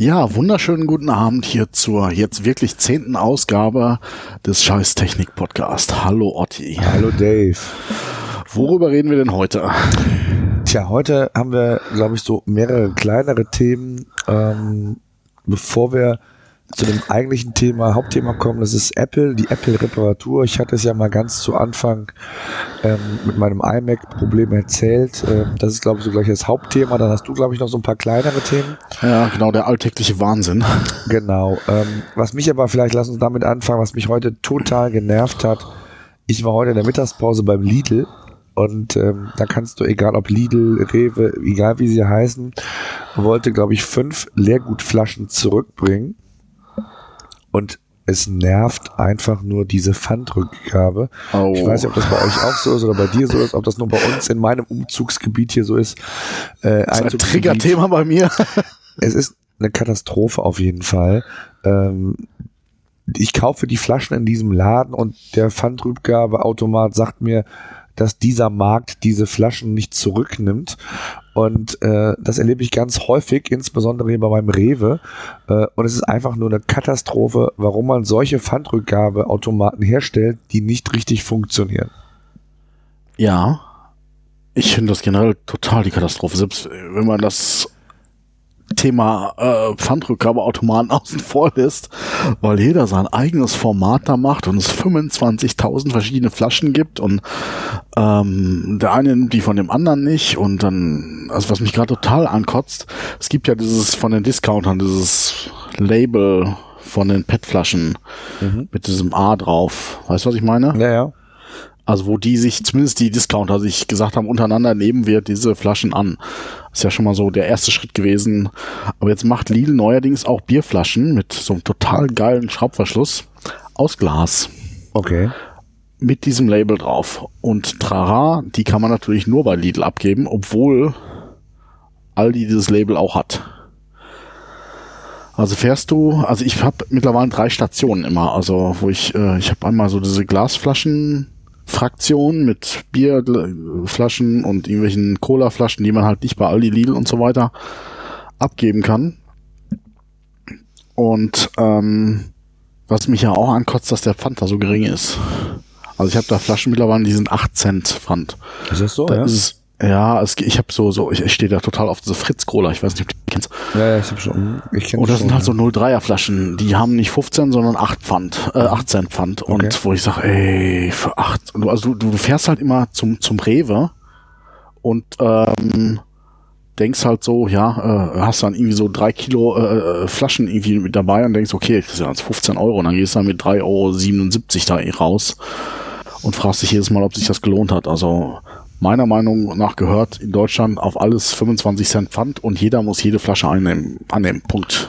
Ja, wunderschönen guten Abend hier zur jetzt wirklich zehnten Ausgabe des Scheiß Technik Podcast. Hallo Otti. Hallo Dave. Worüber reden wir denn heute? Tja, heute haben wir, glaube ich, so mehrere kleinere Themen. Ähm, bevor wir zu dem eigentlichen Thema, Hauptthema kommen, das ist Apple, die Apple-Reparatur. Ich hatte es ja mal ganz zu Anfang ähm, mit meinem iMac-Problem erzählt. Ähm, das ist, glaube ich, so gleich das Hauptthema. Dann hast du, glaube ich, noch so ein paar kleinere Themen. Ja, genau, der alltägliche Wahnsinn. Genau. Ähm, was mich aber, vielleicht lass uns damit anfangen, was mich heute total genervt hat. Ich war heute in der Mittagspause beim Lidl und ähm, da kannst du, egal ob Lidl, Rewe, egal wie sie heißen, wollte, glaube ich, fünf Leergutflaschen zurückbringen und es nervt einfach nur diese Pfandrückgabe. Oh. Ich weiß nicht, ob das bei euch auch so ist oder bei dir so ist, ob das nur bei uns in meinem Umzugsgebiet hier so ist. Äh, das ist ein Triggerthema bei mir. es ist eine Katastrophe auf jeden Fall. Ähm, ich kaufe die Flaschen in diesem Laden und der Pfandrückgabeautomat sagt mir, dass dieser Markt diese Flaschen nicht zurücknimmt. Und äh, das erlebe ich ganz häufig, insbesondere hier bei meinem Rewe. Äh, und es ist einfach nur eine Katastrophe, warum man solche Pfandrückgabeautomaten herstellt, die nicht richtig funktionieren. Ja, ich finde das generell total die Katastrophe. Selbst wenn man das Thema äh, Pfandrückgabeautomaten außen vor lässt, weil jeder sein eigenes Format da macht und es 25.000 verschiedene Flaschen gibt und ähm, der eine nimmt die von dem anderen nicht und dann, also was mich gerade total ankotzt, es gibt ja dieses von den Discountern, dieses Label von den PET-Flaschen mhm. mit diesem A drauf. Weißt du, was ich meine? Ja, ja. Also wo die sich, zumindest die Discounter sich gesagt haben, untereinander nehmen wir diese Flaschen an. Ist ja schon mal so der erste Schritt gewesen. Aber jetzt macht Lidl neuerdings auch Bierflaschen mit so einem total geilen Schraubverschluss aus Glas. Okay. Mit diesem Label drauf. Und Trara, die kann man natürlich nur bei Lidl abgeben, obwohl Aldi dieses Label auch hat. Also fährst du, also ich habe mittlerweile drei Stationen immer, also wo ich, äh, ich habe einmal so diese Glasflaschen Fraktion mit Bierflaschen und irgendwelchen Colaflaschen, die man halt nicht bei Aldi, Lidl und so weiter abgeben kann. Und ähm, was mich ja auch ankotzt, dass der Pfand da so gering ist. Also ich habe da Flaschen mittlerweile, die sind 8 Cent Pfand. Ist das so? Da ja? ist ja, es, ich habe so, so, ich, ich stehe da total auf diese Fritz Cola, ich weiß nicht, ob du die kennst. Ja, ja, ich habe schon. Ich kenn Und das sind halt so 03er Flaschen, die haben nicht 15, sondern 8 Pfand, äh, 8 Cent Pfand. Okay. Und wo ich sage, ey, für 8, also du, du fährst halt immer zum, zum Rewe und ähm, denkst halt so, ja, äh, hast dann irgendwie so drei Kilo äh, äh Flaschen irgendwie mit dabei und denkst, okay, das ist ja 15 Euro und dann gehst du dann mit 3,77 Euro da raus und fragst dich jedes Mal, ob sich das gelohnt hat. Also meiner Meinung nach gehört in Deutschland auf alles 25 Cent Pfand und jeder muss jede Flasche einnehmen, annehmen. Punkt.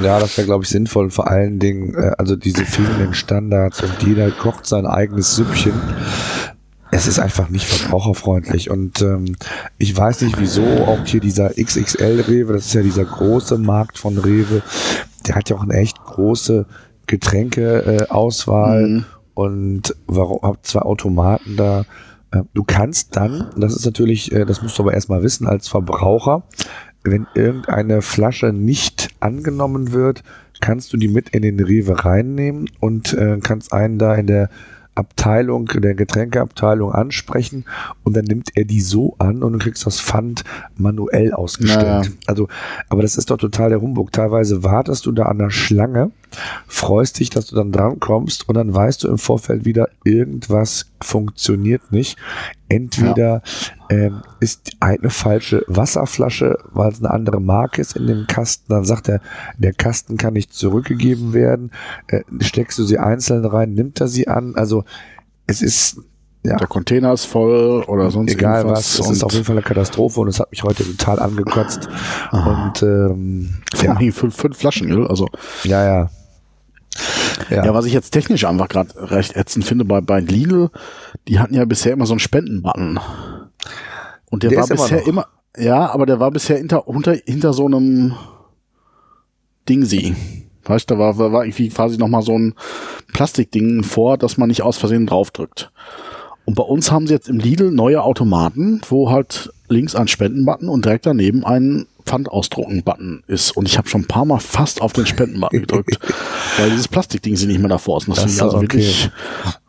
Ja, das wäre, glaube ich, sinnvoll. Vor allen Dingen, äh, also diese fehlenden Standards und jeder kocht sein eigenes Süppchen. Es ist einfach nicht verbraucherfreundlich und ähm, ich weiß nicht wieso auch hier dieser XXL Rewe, das ist ja dieser große Markt von Rewe, der hat ja auch eine echt große Getränkeauswahl äh, mhm. und warum hat zwei Automaten da du kannst dann, das ist natürlich, äh, das musst du aber erstmal wissen als Verbraucher, wenn irgendeine Flasche nicht angenommen wird, kannst du die mit in den Rewe reinnehmen und äh, kannst einen da in der Abteilung, der Getränkeabteilung ansprechen und dann nimmt er die so an und du kriegst das Pfand manuell ausgestellt. Naja. Also, aber das ist doch total der Humbug. Teilweise wartest du da an der Schlange, freust dich, dass du dann drankommst und dann weißt du im Vorfeld wieder, irgendwas funktioniert nicht. Entweder ja. ähm, ist eine falsche Wasserflasche, weil es eine andere Marke ist in dem Kasten, dann sagt er, der Kasten kann nicht zurückgegeben werden. Äh, steckst du sie einzeln rein, nimmt er sie an. Also es ist ja. Der Container ist voll oder sonst Egal was, es ist auf jeden Fall eine Katastrophe und es hat mich heute total angekotzt. Aha. Und ähm, ja. fünf, fünf Flaschen, also. Ja, ja. Ja. ja, was ich jetzt technisch einfach gerade recht ätzend finde bei, bei Lidl, die hatten ja bisher immer so einen Spendenbutton. Und der, der war bisher immer, immer, ja, aber der war bisher hinter, hinter, hinter so einem Dingsi. Weißt du, da war, war irgendwie quasi nochmal so ein Plastikding vor, dass man nicht aus Versehen draufdrückt. Und bei uns haben sie jetzt im Lidl neue Automaten, wo halt links ein Spendenbutton und direkt daneben ein Pfandausdrucken-Button ist. Und ich habe schon ein paar Mal fast auf den Spenden-Button gedrückt, weil dieses Plastikding sie nicht mehr davor ist. das das also okay. wirklich.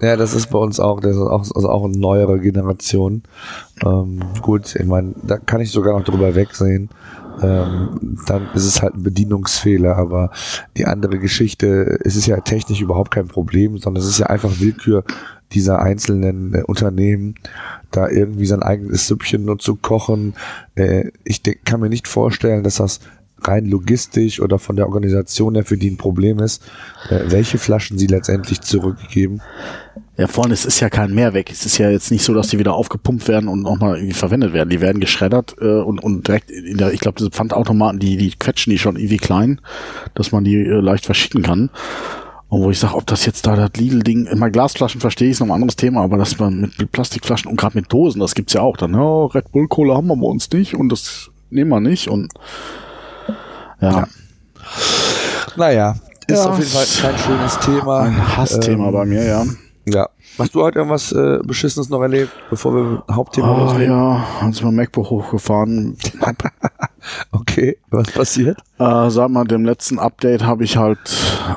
Ja, das ist bei uns auch, das ist auch, also auch eine neuere Generation. Ähm, gut, ich meine, da kann ich sogar noch drüber wegsehen ähm, dann ist es halt ein Bedienungsfehler. Aber die andere Geschichte, es ist ja technisch überhaupt kein Problem, sondern es ist ja einfach Willkür dieser einzelnen äh, Unternehmen, da irgendwie sein eigenes Süppchen nur zu kochen. Äh, ich kann mir nicht vorstellen, dass das rein logistisch oder von der Organisation her für die ein Problem ist, äh, welche Flaschen sie letztendlich zurückgeben. Ja, vorne, es ist ja kein Mehrweg. Es ist ja jetzt nicht so, dass die wieder aufgepumpt werden und nochmal irgendwie verwendet werden. Die werden geschreddert äh, und, und direkt in der, ich glaube, diese Pfandautomaten, die, die quetschen die schon irgendwie klein, dass man die äh, leicht verschicken kann. Und wo ich sage, ob das jetzt da das Lidl-Ding, immer Glasflaschen verstehe ich, ist noch ein anderes Thema, aber dass man mit Plastikflaschen und gerade mit Dosen, das gibt's ja auch dann, ja, Red Bull Cola haben wir bei uns nicht und das nehmen wir nicht und ja. ja. Naja, ist ja, auf jeden Fall kein schönes Thema. Ein Hassthema ähm, bei mir, ja. Ja. Hast du heute irgendwas äh, Beschissenes noch erlebt, bevor wir Hauptthema oh, loslegen? Ja, als wir MacBook hochgefahren. okay, was passiert? Äh, sag mal, dem letzten Update habe ich halt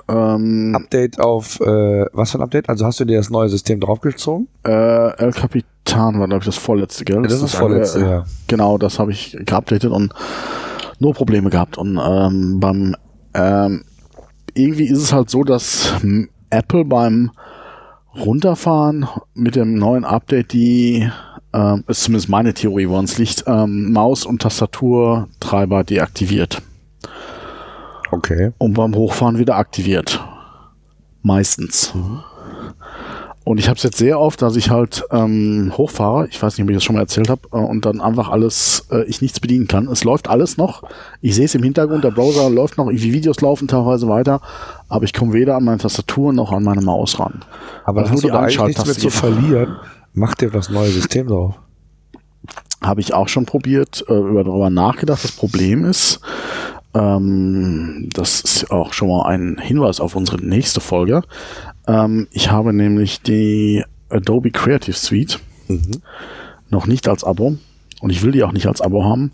ähm, Update auf äh, was für ein Update? Also hast du dir das neue System draufgezogen? Äh, El Capitan war glaube ich das vorletzte, gell? Ja, das, das ist das vorletzte, äh, ja. Genau, das habe ich geupdatet und nur Probleme gehabt und ähm, beim ähm, irgendwie ist es halt so, dass Apple beim runterfahren mit dem neuen Update die, ähm, ist zumindest meine Theorie, woran es liegt, ähm, Maus- und Tastaturtreiber deaktiviert. Okay. Und beim Hochfahren wieder aktiviert. Meistens. Mhm. Und ich habe es jetzt sehr oft, dass ich halt ähm, hochfahre, ich weiß nicht, ob ich das schon mal erzählt habe, äh, und dann einfach alles, äh, ich nichts bedienen kann. Es läuft alles noch. Ich sehe es im Hintergrund, der Browser läuft noch, irgendwie Videos laufen teilweise weiter, aber ich komme weder an meine Tastatur noch an meine Maus ran. Aber also hast du da eigentlich nichts mehr zu verlieren? Mach dir das neue System drauf. Habe ich auch schon probiert, äh, über darüber nachgedacht. Das Problem ist, ähm, das ist auch schon mal ein Hinweis auf unsere nächste Folge. Ähm, ich habe nämlich die Adobe Creative Suite mhm. noch nicht als Abo und ich will die auch nicht als Abo haben.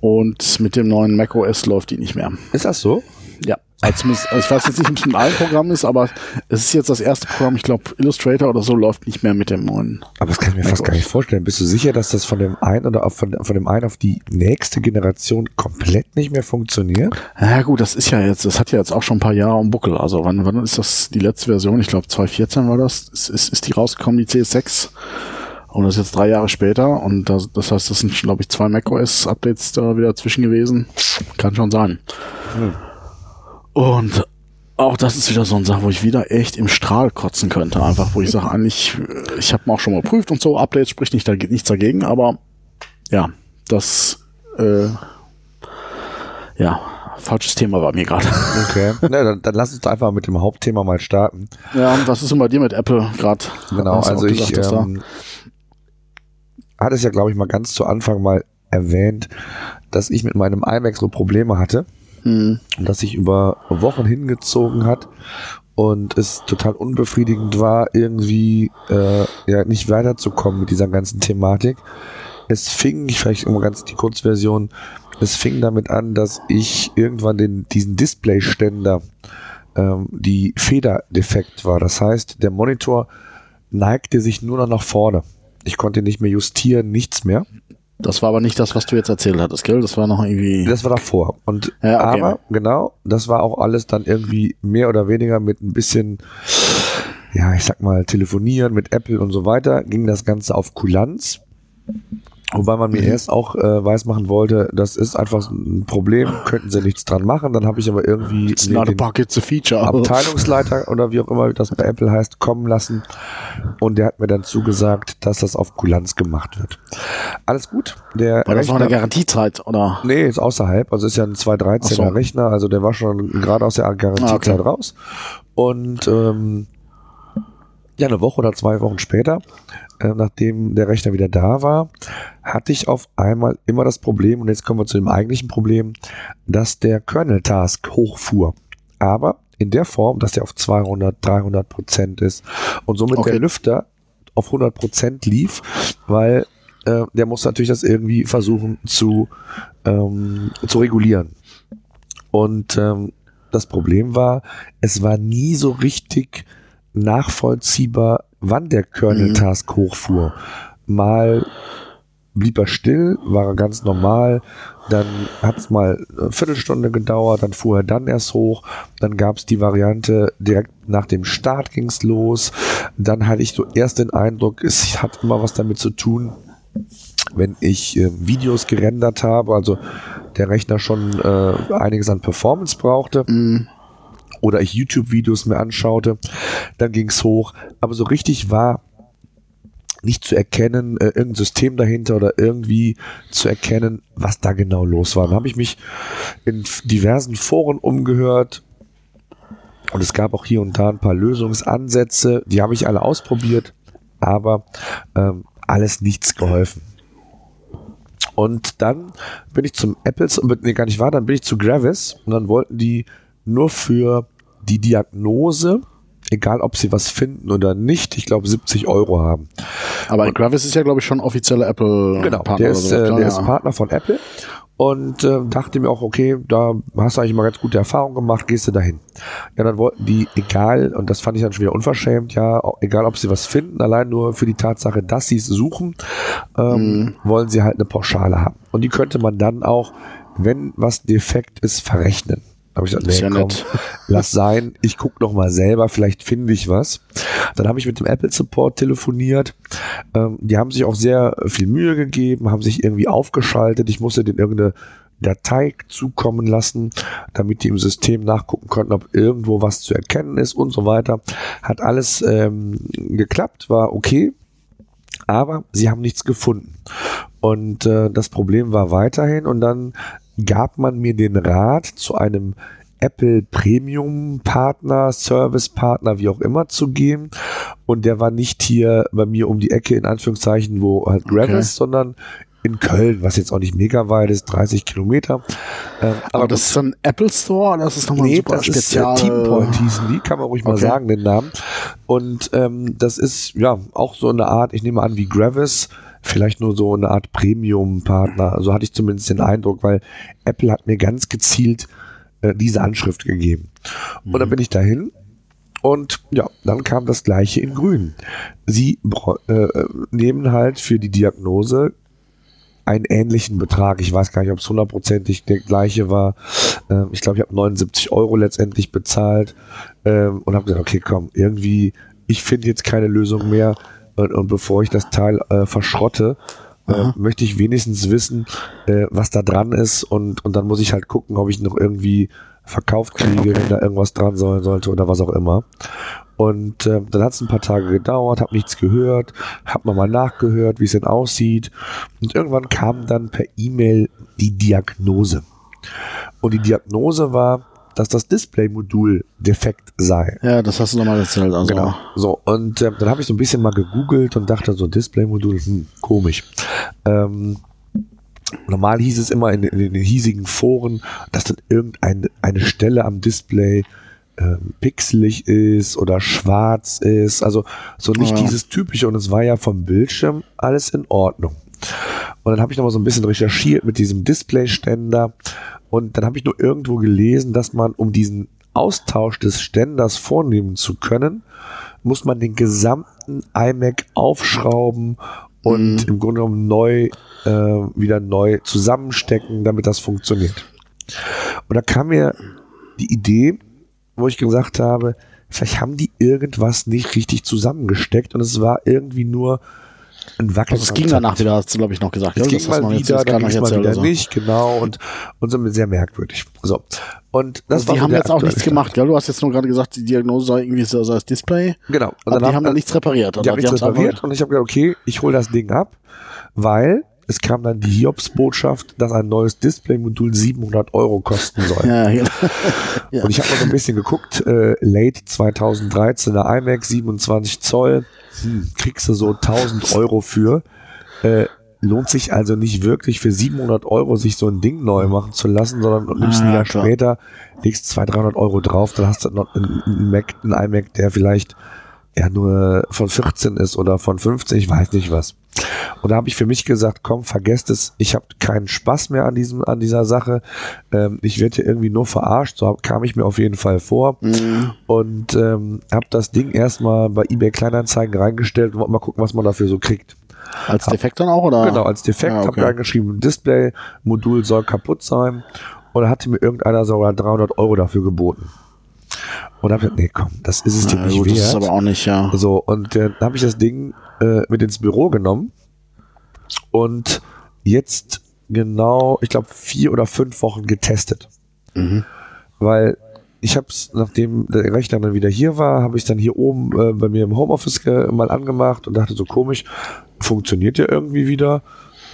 Und mit dem neuen macOS läuft die nicht mehr. Ist das so? Ja. Also ich weiß jetzt nicht, ob es mit allen Programmen ist, aber es ist jetzt das erste Programm, ich glaube Illustrator oder so läuft nicht mehr mit dem neuen. Aber das kann ich mir fast gar nicht vorstellen. Bist du sicher, dass das von dem einen oder von, von dem einen auf die nächste Generation komplett nicht mehr funktioniert? Ja gut, das ist ja jetzt, das hat ja jetzt auch schon ein paar Jahre am Buckel. Also wann, wann ist das die letzte Version? Ich glaube 2014 war das. Ist, ist, ist die rausgekommen, die CS6? Und das ist jetzt drei Jahre später und das, das heißt, das sind, glaube ich, zwei macOS-Updates da wieder zwischen gewesen. Kann schon sein. Hm. Und auch das ist wieder so eine Sache, wo ich wieder echt im Strahl kotzen könnte. Einfach, wo ich sage, eigentlich, ich habe auch schon mal prüft und so, Updates spricht nicht, nichts dagegen, aber ja, das, äh, ja, falsches Thema bei mir gerade. Okay, ja, dann, dann, lass uns einfach mit dem Hauptthema mal starten. Ja, und was ist denn bei dir mit Apple gerade? Genau, also ich ähm, hatte es ja, glaube ich, mal ganz zu Anfang mal erwähnt, dass ich mit meinem iMac so Probleme hatte mhm. das sich über Wochen hingezogen hat und es total unbefriedigend war, irgendwie äh, ja nicht weiterzukommen mit dieser ganzen Thematik. Es fing, ich vielleicht immer ganz die Kurzversion, es fing damit an, dass ich irgendwann den, diesen Displayständer, ähm, die Feder defekt war. Das heißt, der Monitor neigte sich nur noch nach vorne. Ich konnte nicht mehr justieren, nichts mehr. Das war aber nicht das, was du jetzt erzählt hattest, gell? Das war noch irgendwie. Das war davor. Und ja, okay. aber genau, das war auch alles dann irgendwie mehr oder weniger mit ein bisschen, ja, ich sag mal, telefonieren mit Apple und so weiter, ging das Ganze auf Kulanz. Wobei man mir mhm. erst auch äh, weismachen wollte, das ist einfach ein Problem, könnten sie nichts dran machen. Dann habe ich aber irgendwie It's not a it's a feature. Abteilungsleiter oder wie auch immer das bei Apple heißt, kommen lassen. Und der hat mir dann zugesagt, dass das auf Kulanz gemacht wird. Alles gut. Der war das noch eine Garantiezeit, oder? Nee, ist außerhalb. Also ist ja ein 213er so. Rechner. Also der war schon gerade aus der Garantiezeit ah, okay. raus. Und ähm, ja, eine Woche oder zwei Wochen später äh, nachdem der Rechner wieder da war, hatte ich auf einmal immer das Problem, und jetzt kommen wir zu dem eigentlichen Problem, dass der Kernel-Task hochfuhr. Aber in der Form, dass der auf 200, 300 Prozent ist und somit okay. der Lüfter auf 100 Prozent lief, weil äh, der muss natürlich das irgendwie versuchen zu, ähm, zu regulieren. Und ähm, das Problem war, es war nie so richtig nachvollziehbar, wann der Kernel-Task mhm. hochfuhr. Mal blieb er still, war er ganz normal. Dann hat es mal eine Viertelstunde gedauert, dann fuhr er dann erst hoch. Dann gab es die Variante, direkt nach dem Start ging es los. Dann hatte ich so erst den Eindruck, es hat immer was damit zu tun, wenn ich äh, Videos gerendert habe, also der Rechner schon äh, einiges an Performance brauchte. Mm. Oder ich YouTube-Videos mir anschaute, dann ging es hoch. Aber so richtig war nicht zu erkennen, äh, irgendein System dahinter oder irgendwie zu erkennen, was da genau los war. Dann habe ich mich in diversen Foren umgehört und es gab auch hier und da ein paar Lösungsansätze, die habe ich alle ausprobiert, aber ähm, alles nichts geholfen. Und dann bin ich zum Apples, nee, gar nicht wahr, dann bin ich zu Gravis und dann wollten die nur für die Diagnose egal ob sie was finden oder nicht, ich glaube 70 Euro haben. Aber und, Gravis ist ja, glaube ich, schon offizieller Apple genau, Partner. Der, ist, so. äh, der ja. ist Partner von Apple und äh, dachte mir auch, okay, da hast du eigentlich mal ganz gute Erfahrungen gemacht, gehst du dahin. Ja, dann wollten die, egal, und das fand ich dann schon wieder unverschämt, ja, egal ob sie was finden, allein nur für die Tatsache, dass sie es suchen, ähm, mhm. wollen sie halt eine Pauschale haben. Und die könnte man dann auch, wenn was defekt ist, verrechnen. Habe ich gesagt, nee, ja komm, nett. lass sein, ich guck noch mal selber, vielleicht finde ich was. Dann habe ich mit dem Apple Support telefoniert. Ähm, die haben sich auch sehr viel Mühe gegeben, haben sich irgendwie aufgeschaltet. Ich musste den irgendeine Datei zukommen lassen, damit die im System nachgucken konnten, ob irgendwo was zu erkennen ist und so weiter. Hat alles ähm, geklappt, war okay, aber sie haben nichts gefunden. Und äh, das Problem war weiterhin und dann gab man mir den Rat, zu einem Apple Premium Partner, Service Partner, wie auch immer zu gehen. Und der war nicht hier bei mir um die Ecke, in Anführungszeichen, wo halt Gravis, okay. sondern in Köln, was jetzt auch nicht mega weit ist, 30 Kilometer. Ähm, aber, aber das ist ein Apple Store das ist nochmal nee, super das spezial. Ist, äh, Teampoint hießen die, kann man ruhig okay. mal sagen, den Namen. Und ähm, das ist ja auch so eine Art, ich nehme an, wie Gravis, vielleicht nur so eine Art Premium-Partner. So hatte ich zumindest den Eindruck, weil Apple hat mir ganz gezielt äh, diese Anschrift gegeben. Und dann mhm. bin ich dahin und ja, dann kam das gleiche in grün. Sie äh, nehmen halt für die Diagnose einen ähnlichen Betrag. Ich weiß gar nicht, ob es hundertprozentig der gleiche war. Ähm, ich glaube, ich habe 79 Euro letztendlich bezahlt ähm, und habe gesagt, okay, komm, irgendwie, ich finde jetzt keine Lösung mehr. Und, und bevor ich das Teil äh, verschrotte, äh, möchte ich wenigstens wissen, äh, was da dran ist und, und dann muss ich halt gucken, ob ich noch irgendwie verkauft kriege, wenn da irgendwas dran sein sollte oder was auch immer. Und äh, dann hat es ein paar Tage gedauert, habe nichts gehört, habe mal nachgehört, wie es denn aussieht. Und irgendwann kam dann per E-Mail die Diagnose. Und die Diagnose war, dass das Display-Modul defekt sei. Ja, das hast du nochmal erzählt. Also. Genau. So, und äh, dann habe ich so ein bisschen mal gegoogelt und dachte so, Display-Modul, hm, komisch. Ähm, normal hieß es immer in, in, den hiesigen Foren, dass dann irgendeine eine Stelle am Display ähm, pixelig ist oder schwarz ist. Also so nicht ja. dieses typische. Und es war ja vom Bildschirm alles in Ordnung. Und dann habe ich noch mal so ein bisschen recherchiert mit diesem Displayständer und dann habe ich nur irgendwo gelesen, dass man, um diesen Austausch des Ständers vornehmen zu können, muss man den gesamten iMac aufschrauben und mhm. im Grunde genommen neu, äh, wieder neu zusammenstecken, damit das funktioniert. Und da kam mir die Idee, wo ich gesagt habe, vielleicht haben die irgendwas nicht richtig zusammengesteckt und es war irgendwie nur ein Wackel. Also es ging danach wieder, hast du glaube ich noch gesagt. Es ja, ging mal wieder, dann ging mal wieder so. nicht, genau und und so sehr merkwürdig. So und das also die haben jetzt auch nichts Stand. gemacht, ja? Du hast jetzt nur gerade gesagt, die Diagnose sei irgendwie so das Display. Genau. Und dann die haben dann nichts repariert. Die haben nichts repariert und ich habe gesagt, okay, ich hole das Ding ab, weil es kam dann die Hiobs-Botschaft, dass ein neues Display-Modul 700 Euro kosten soll. Ja, ja. Und ich habe mal so ein bisschen geguckt, äh, late 2013er iMac 27 Zoll, hm, kriegst du so 1000 Euro für. Äh, lohnt sich also nicht wirklich für 700 Euro sich so ein Ding neu machen zu lassen, sondern du nimmst ah, ein Jahr klar. später, legst 200, 300 Euro drauf, dann hast du noch einen, Mac, einen iMac, der vielleicht ja nur von 14 ist oder von 15, ich weiß nicht was. Und da habe ich für mich gesagt, komm, vergesst es, ich habe keinen Spaß mehr an diesem, an dieser Sache. Ähm, ich werde hier irgendwie nur verarscht, so kam ich mir auf jeden Fall vor. Mhm. Und ähm, habe das Ding erstmal bei eBay Kleinanzeigen reingestellt und wollte mal gucken, was man dafür so kriegt. Als Defekt dann auch, oder? Genau, als Defekt. Ja, okay. Habe reingeschrieben, Display-Modul soll kaputt sein. Und da hatte mir irgendeiner sogar 300 Euro dafür geboten. Und habe ich nee, komm, das ist es dir nicht gut, wert. Das ist aber auch nicht, ja. So, und äh, dann habe ich das Ding äh, mit ins Büro genommen und jetzt genau, ich glaube, vier oder fünf Wochen getestet. Mhm. Weil ich habe es, nachdem der Rechner dann wieder hier war, habe ich dann hier oben äh, bei mir im Homeoffice mal angemacht und dachte so komisch, funktioniert ja irgendwie wieder.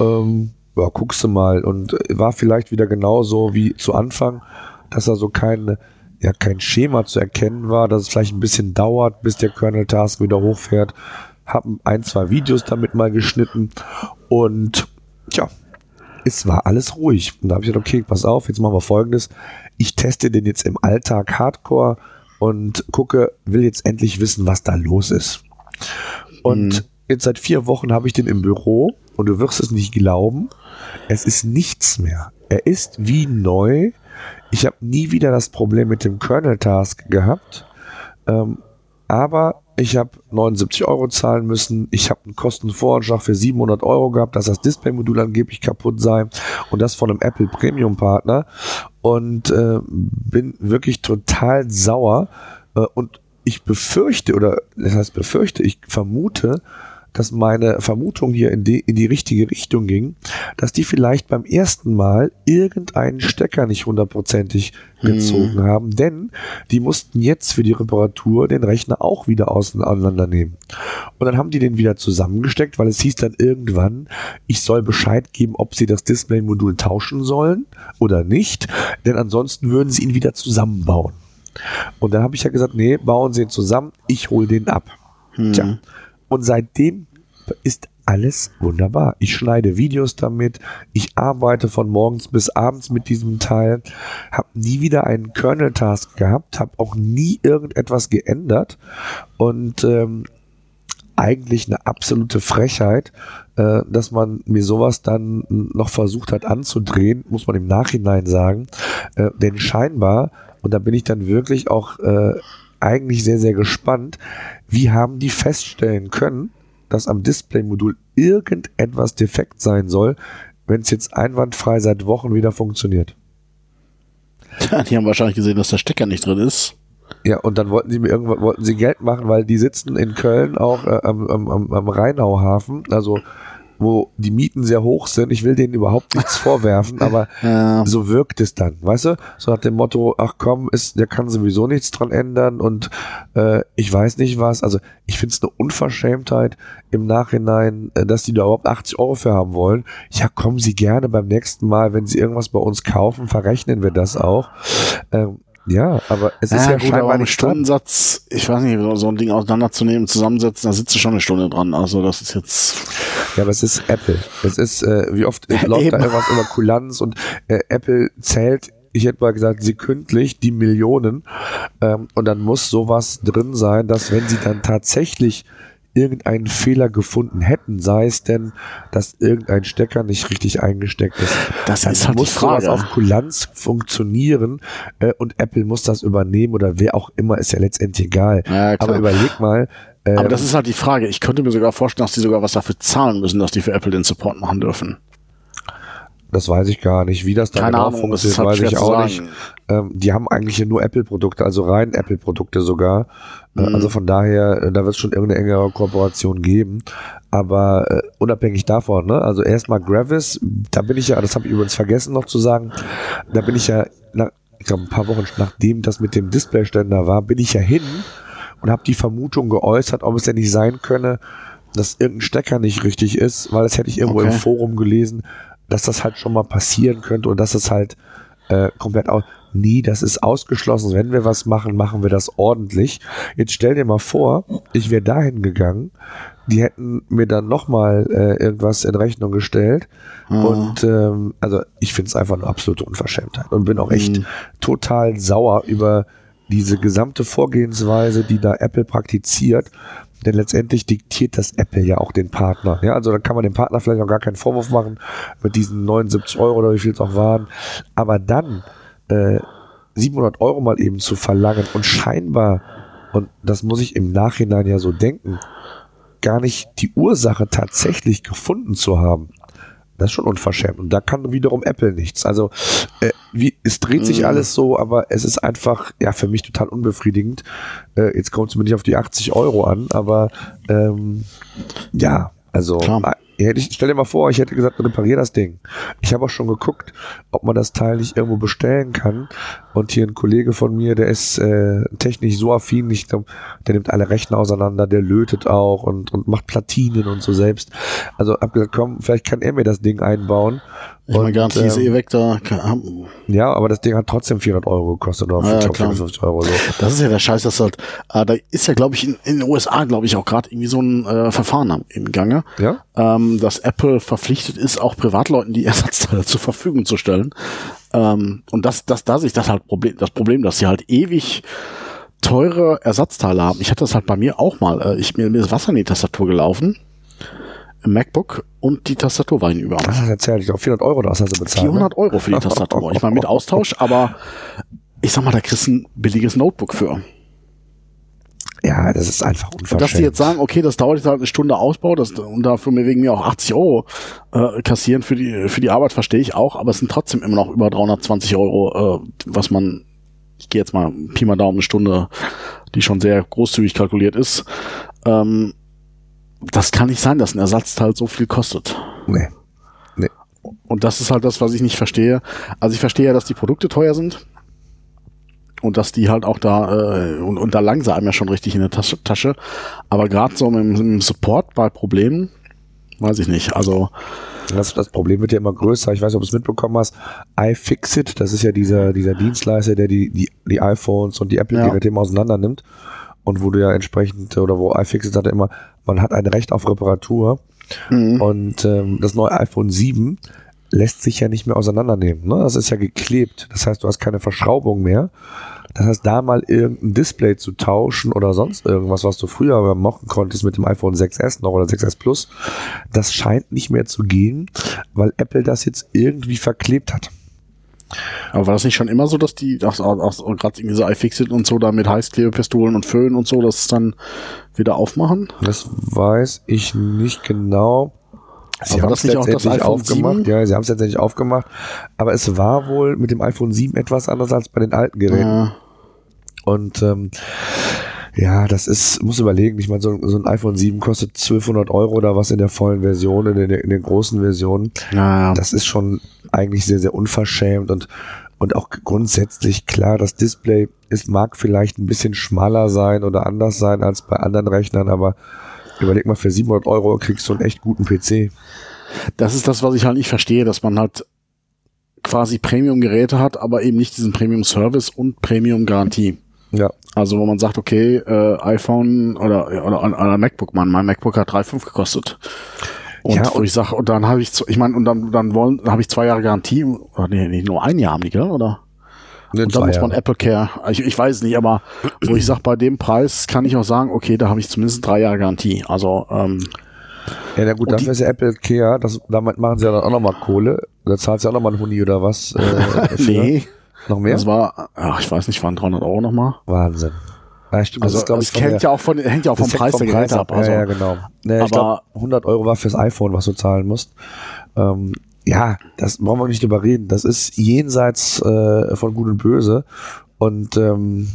Ähm, ja, guckst du mal. Und war vielleicht wieder genauso wie zu Anfang, dass da so kein, ja, kein Schema zu erkennen war, dass es vielleicht ein bisschen dauert, bis der Kernel-Task wieder hochfährt. Hab ein, zwei Videos damit mal geschnitten und tja, es war alles ruhig. Und da habe ich gesagt, okay, pass auf, jetzt machen wir folgendes. Ich teste den jetzt im Alltag Hardcore und gucke, will jetzt endlich wissen, was da los ist. Und mhm. jetzt seit vier Wochen habe ich den im Büro und du wirst es nicht glauben, es ist nichts mehr. Er ist wie neu. Ich habe nie wieder das Problem mit dem Kernel-Task gehabt. Ähm, aber ich habe 79 Euro zahlen müssen. Ich habe einen Kostenvoranschlag für 700 Euro gehabt, dass das Display-Modul angeblich kaputt sei und das von einem Apple Premium-Partner und äh, bin wirklich total sauer äh, und ich befürchte oder das heißt befürchte, ich vermute, dass meine Vermutung hier in die, in die richtige Richtung ging, dass die vielleicht beim ersten Mal irgendeinen Stecker nicht hundertprozentig hm. gezogen haben, denn die mussten jetzt für die Reparatur den Rechner auch wieder auseinandernehmen. Und dann haben die den wieder zusammengesteckt, weil es hieß dann irgendwann, ich soll Bescheid geben, ob sie das Display-Modul tauschen sollen oder nicht, denn ansonsten würden sie ihn wieder zusammenbauen. Und dann habe ich ja gesagt, nee, bauen Sie ihn zusammen, ich hole den ab. Hm. Tja, und seitdem ist alles wunderbar. Ich schneide Videos damit, ich arbeite von morgens bis abends mit diesem Teil, habe nie wieder einen Kernel-Task gehabt, habe auch nie irgendetwas geändert und ähm, eigentlich eine absolute Frechheit, äh, dass man mir sowas dann noch versucht hat anzudrehen, muss man im Nachhinein sagen. Äh, denn scheinbar, und da bin ich dann wirklich auch äh, eigentlich sehr, sehr gespannt, wie haben die feststellen können, dass am Display-Modul irgendetwas defekt sein soll, wenn es jetzt einwandfrei seit Wochen wieder funktioniert. Ja, die haben wahrscheinlich gesehen, dass der Stecker nicht drin ist. Ja, und dann wollten sie mir irgendwann wollten sie Geld machen, weil die sitzen in Köln auch äh, am, am, am Rheinauhafen, also wo die Mieten sehr hoch sind. Ich will denen überhaupt nichts vorwerfen, aber ja. so wirkt es dann, weißt du? So nach dem Motto, ach komm, ist, der kann sowieso nichts dran ändern und äh, ich weiß nicht was. Also ich finde es eine Unverschämtheit im Nachhinein, äh, dass die da überhaupt 80 Euro für haben wollen. Ja, kommen Sie gerne beim nächsten Mal, wenn Sie irgendwas bei uns kaufen, verrechnen wir das auch. Ähm, ja, aber es ist ja, ja gut, aber Stundensatz, ich weiß nicht, so ein Ding auseinanderzunehmen, zusammensetzen, da sitzt du schon eine Stunde dran. Also das ist jetzt. Ja, aber es ist Apple. Es ist, äh, wie oft ja, läuft eben. da irgendwas über Kulanz und äh, Apple zählt ich hätte mal gesagt, sekündlich die Millionen. Ähm, und dann muss sowas drin sein, dass wenn sie dann tatsächlich irgendeinen Fehler gefunden hätten, sei es denn, dass irgendein Stecker nicht richtig eingesteckt ist. Das ist halt muss sowas auf Kulanz funktionieren äh, und Apple muss das übernehmen oder wer auch immer, ist ja letztendlich egal. Ja, Aber überleg mal. Äh, Aber das ist halt die Frage. Ich könnte mir sogar vorstellen, dass die sogar was dafür zahlen müssen, dass die für Apple den Support machen dürfen. Das weiß ich gar nicht. Wie das da genau Ahnung, funktioniert, weiß ich auch nicht. Ähm, die haben eigentlich nur Apple-Produkte, also rein Apple-Produkte sogar. Äh, mhm. Also von daher, äh, da wird es schon irgendeine engere Kooperation geben. Aber äh, unabhängig davon, ne? also erstmal Gravis, da bin ich ja, das habe ich übrigens vergessen noch zu sagen, da bin ich ja, nach, ich glaube ein paar Wochen nachdem das mit dem Displayständer war, bin ich ja hin und habe die Vermutung geäußert, ob es denn nicht sein könne, dass irgendein Stecker nicht richtig ist, weil das hätte ich irgendwo okay. im Forum gelesen, dass das halt schon mal passieren könnte und dass es halt äh, komplett aus. Nie, das ist ausgeschlossen. Wenn wir was machen, machen wir das ordentlich. Jetzt stell dir mal vor, ich wäre dahin gegangen, die hätten mir dann nochmal äh, irgendwas in Rechnung gestellt. Mhm. Und ähm, also ich finde es einfach eine absolute Unverschämtheit und bin auch echt mhm. total sauer über diese gesamte Vorgehensweise, die da Apple praktiziert, denn letztendlich diktiert das Apple ja auch den Partner. Ja, also da kann man dem Partner vielleicht auch gar keinen Vorwurf machen mit diesen 79 Euro oder wie viel es auch waren. Aber dann äh, 700 Euro mal eben zu verlangen und scheinbar, und das muss ich im Nachhinein ja so denken, gar nicht die Ursache tatsächlich gefunden zu haben. Das ist schon unverschämt. Und da kann wiederum Apple nichts. Also äh, wie, es dreht sich mm. alles so, aber es ist einfach ja für mich total unbefriedigend. Äh, jetzt kommt es mir nicht auf die 80 Euro an, aber ähm, ja, also Klar. Hätte ich, stell dir mal vor, ich hätte gesagt, reparier das Ding. Ich habe auch schon geguckt, ob man das Teil nicht irgendwo bestellen kann. Und hier ein Kollege von mir, der ist äh, technisch so affin, ich glaub, der nimmt alle Rechner auseinander, der lötet auch und, und macht Platinen und so selbst. Also hab gesagt, komm, vielleicht kann er mir das Ding einbauen. Ich meine, Garantie ähm, weg da. Ja, aber das Ding hat trotzdem 400 Euro gekostet oder ja, 55 Euro. So. Das ist ja der Scheiß, das halt, äh, da ist ja, glaube ich, in, in, den USA, glaube ich, auch gerade irgendwie so ein äh, Verfahren im Gange, ja? ähm, dass Apple verpflichtet ist, auch Privatleuten die Ersatzteile zur Verfügung zu stellen. Ähm, und das, das, da sich das halt Problem, das Problem, dass sie halt ewig teure Ersatzteile haben. Ich hatte das halt bei mir auch mal. Äh, ich, mir, mir ist Wasser in die Tastatur gelaufen im MacBook und die Tastatur war hinüber. Das ist erzählt, ich glaube 400 Euro, das hast du bezahlt. 400 ne? Euro für die Tastatur. Ich meine mit Austausch, aber ich sag mal, da kriegst du ein billiges Notebook für. Ja, das ist einfach unverschämt. Dass die jetzt sagen, okay, das dauert jetzt halt eine Stunde Ausbau das, und dafür mir wegen mir auch 80 Euro äh, kassieren für die, für die Arbeit, verstehe ich auch, aber es sind trotzdem immer noch über 320 Euro, äh, was man, ich gehe jetzt mal Pi mal Daumen eine Stunde, die schon sehr großzügig kalkuliert ist, ähm, das kann nicht sein, dass ein Ersatzteil so viel kostet. Nee. nee. Und das ist halt das, was ich nicht verstehe. Also ich verstehe ja, dass die Produkte teuer sind und dass die halt auch da äh, und, und da langsam einem ja schon richtig in der Tasche. Tasche. Aber gerade so im, im Support bei Problemen, weiß ich nicht. Also das, das Problem wird ja immer größer. Ich weiß nicht, ob du es mitbekommen hast. iFixit, das ist ja dieser, dieser Dienstleister, der die, die, die iPhones und die Apple-Geräte ja. immer auseinander nimmt. Und wo du ja entsprechend, oder wo iFixit hatte immer, man hat ein Recht auf Reparatur. Mhm. Und ähm, das neue iPhone 7 lässt sich ja nicht mehr auseinandernehmen. Ne? Das ist ja geklebt. Das heißt, du hast keine Verschraubung mehr. Das heißt, da mal irgendein Display zu tauschen oder sonst irgendwas, was du früher machen konntest mit dem iPhone 6S noch oder 6S Plus, das scheint nicht mehr zu gehen, weil Apple das jetzt irgendwie verklebt hat. Aber war das nicht schon immer so, dass die, auch, auch, auch gerade irgendwie so iFixit und so da mit Heißklebepistolen und Föhn und so, dass es dann wieder aufmachen? Das weiß ich nicht genau. Sie haben es letztendlich aufgemacht. 7? Ja, sie haben es letztendlich aufgemacht. Aber es war wohl mit dem iPhone 7 etwas anders als bei den alten Geräten. Ja. Und ähm, ja, das ist, muss überlegen. Ich meine, so, so, ein iPhone 7 kostet 1200 Euro oder was in der vollen Version, in der, in der großen Version. Ja. Das ist schon eigentlich sehr, sehr unverschämt und und auch grundsätzlich klar, das Display ist, mag vielleicht ein bisschen schmaler sein oder anders sein als bei anderen Rechnern, aber überleg mal, für 700 Euro kriegst du einen echt guten PC. Das ist das, was ich halt nicht verstehe, dass man halt quasi Premium-Geräte hat, aber eben nicht diesen Premium-Service und Premium-Garantie. Ja. Also wo man sagt, okay, äh, iPhone oder, oder, oder MacBook, man, mein MacBook hat 3,5 gekostet. Und ja, wo ich sage, und dann habe ich, ich meine, und dann, dann wollen, habe ich zwei Jahre Garantie, oder nee, nicht nur ein Jahr haben die, gell, oder? Ne, und dann muss man Jahre. Apple Care, ich, ich weiß nicht, aber wo ich sage, bei dem Preis kann ich auch sagen, okay, da habe ich zumindest drei Jahre Garantie. Also, ähm, ja, na gut, dafür ist ja Apple Care, das, damit machen sie ja dann auch nochmal Kohle. Da zahlt sie auch nochmal ein Huni oder was. Äh, nee. Noch mehr? Das war, ach, ich weiß nicht, waren 300 Euro nochmal. Wahnsinn. Ja, stimmt, also, das ist, ich, hängt ja auch von, hängt ja auch vom Preis der Geräte ab. Also. Ja, ja, genau. Nee, ich glaube, 100 Euro war fürs iPhone, was du zahlen musst. Ähm, ja, das brauchen wir nicht drüber reden. Das ist jenseits äh, von Gut und Böse und ähm,